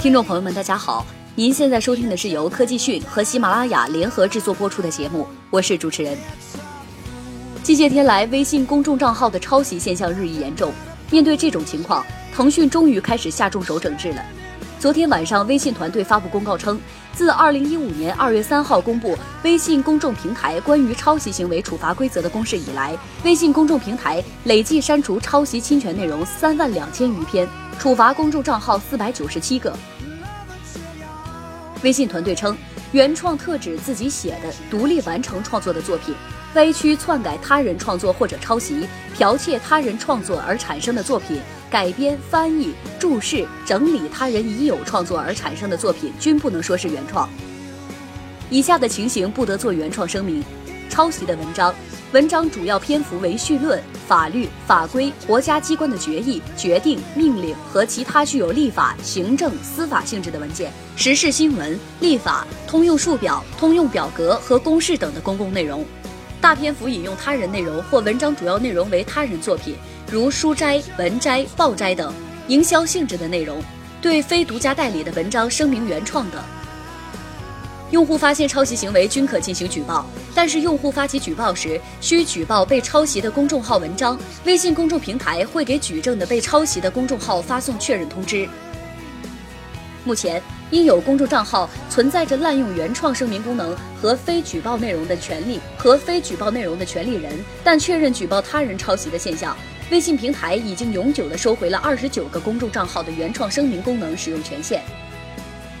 听众朋友们，大家好，您现在收听的是由科技讯和喜马拉雅联合制作播出的节目，我是主持人。近些天来，微信公众账号的抄袭现象日益严重，面对这种情况，腾讯终于开始下重手整治了。昨天晚上，微信团队发布公告称，自二零一五年二月三号公布微信公众平台关于抄袭行为处罚规则的公示以来，微信公众平台累计删除抄袭侵权内容三万两千余篇，处罚公众账号四百九十七个。微信团队称，原创特指自己写的、独立完成创作的作品。歪曲、篡改他人创作或者抄袭、剽窃他人创作而产生的作品，改编、翻译、注释、整理他人已有创作而产生的作品，均不能说是原创。以下的情形不得做原创声明：抄袭的文章，文章主要篇幅为绪论、法律法规、国家机关的决议、决定、命令和其他具有立法、行政、司法性质的文件、时事新闻、立法、通用数表、通用表格和公示等的公共内容。大篇幅引用他人内容或文章主要内容为他人作品，如书摘、文摘、报摘等，营销性质的内容；对非独家代理的文章声明原创等。用户发现抄袭行为均可进行举报，但是用户发起举报时需举报被抄袭的公众号文章，微信公众平台会给举证的被抄袭的公众号发送确认通知。目前。因有公众账号存在着滥用原创声明功能和非举报内容的权利和非举报内容的权利人，但确认举报他人抄袭的现象，微信平台已经永久的收回了二十九个公众账号的原创声明功能使用权限，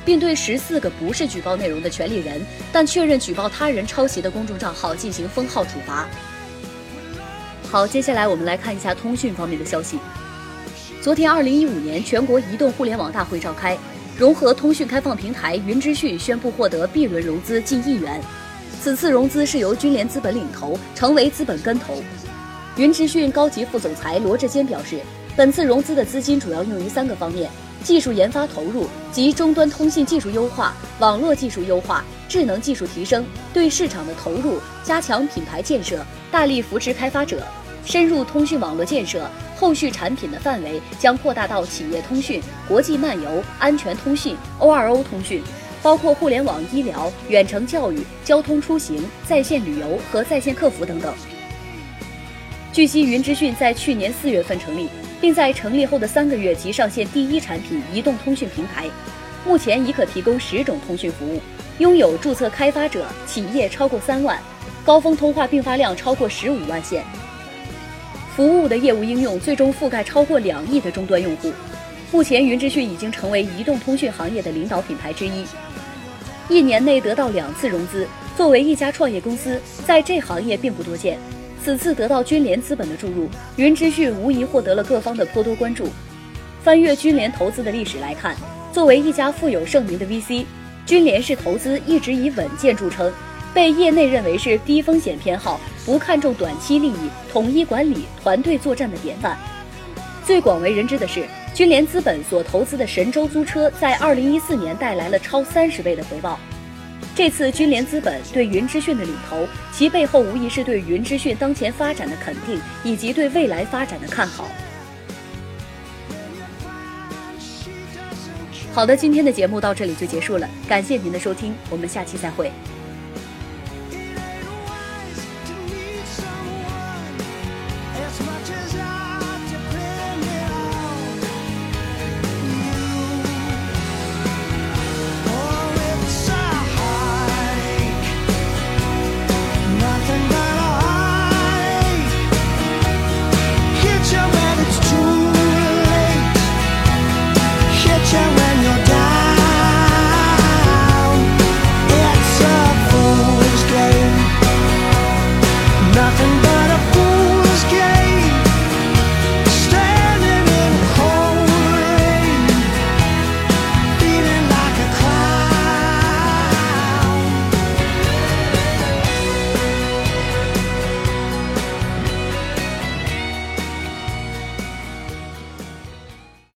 并对十四个不是举报内容的权利人，但确认举报他人抄袭的公众账号进行封号处罚。好，接下来我们来看一下通讯方面的消息。昨天，二零一五年全国移动互联网大会召开。融合通讯开放平台云知讯宣布获得 B 轮融资近亿元，此次融资是由君联资本领投，成为资本跟投。云知讯高级副总裁罗志坚表示，本次融资的资金主要用于三个方面：技术研发投入及终端通信技术优化、网络技术优化、智能技术提升；对市场的投入，加强品牌建设，大力扶持开发者。深入通讯网络建设，后续产品的范围将扩大到企业通讯、国际漫游、安全通讯、O2O 通讯，包括互联网医疗、远程教育、交通出行、在线旅游和在线客服等等。据悉，云之讯在去年四月份成立，并在成立后的三个月即上线第一产品移动通讯平台，目前已可提供十种通讯服务，拥有注册开发者企业超过三万，高峰通话并发量超过十五万线。服务的业务应用最终覆盖超过两亿的终端用户。目前，云之讯已经成为移动通讯行业的领导品牌之一。一年内得到两次融资，作为一家创业公司，在这行业并不多见。此次得到君联资本的注入，云之讯无疑获得了各方的颇多关注。翻阅君联投资的历史来看，作为一家富有盛名的 VC，君联式投资一直以稳健著称。被业内认为是低风险偏好、不看重短期利益、统一管理、团队作战的典范。最广为人知的是，君联资本所投资的神州租车，在二零一四年带来了超三十倍的回报。这次君联资本对云之讯的领投，其背后无疑是对云之讯当前发展的肯定，以及对未来发展的看好。好的，今天的节目到这里就结束了，感谢您的收听，我们下期再会。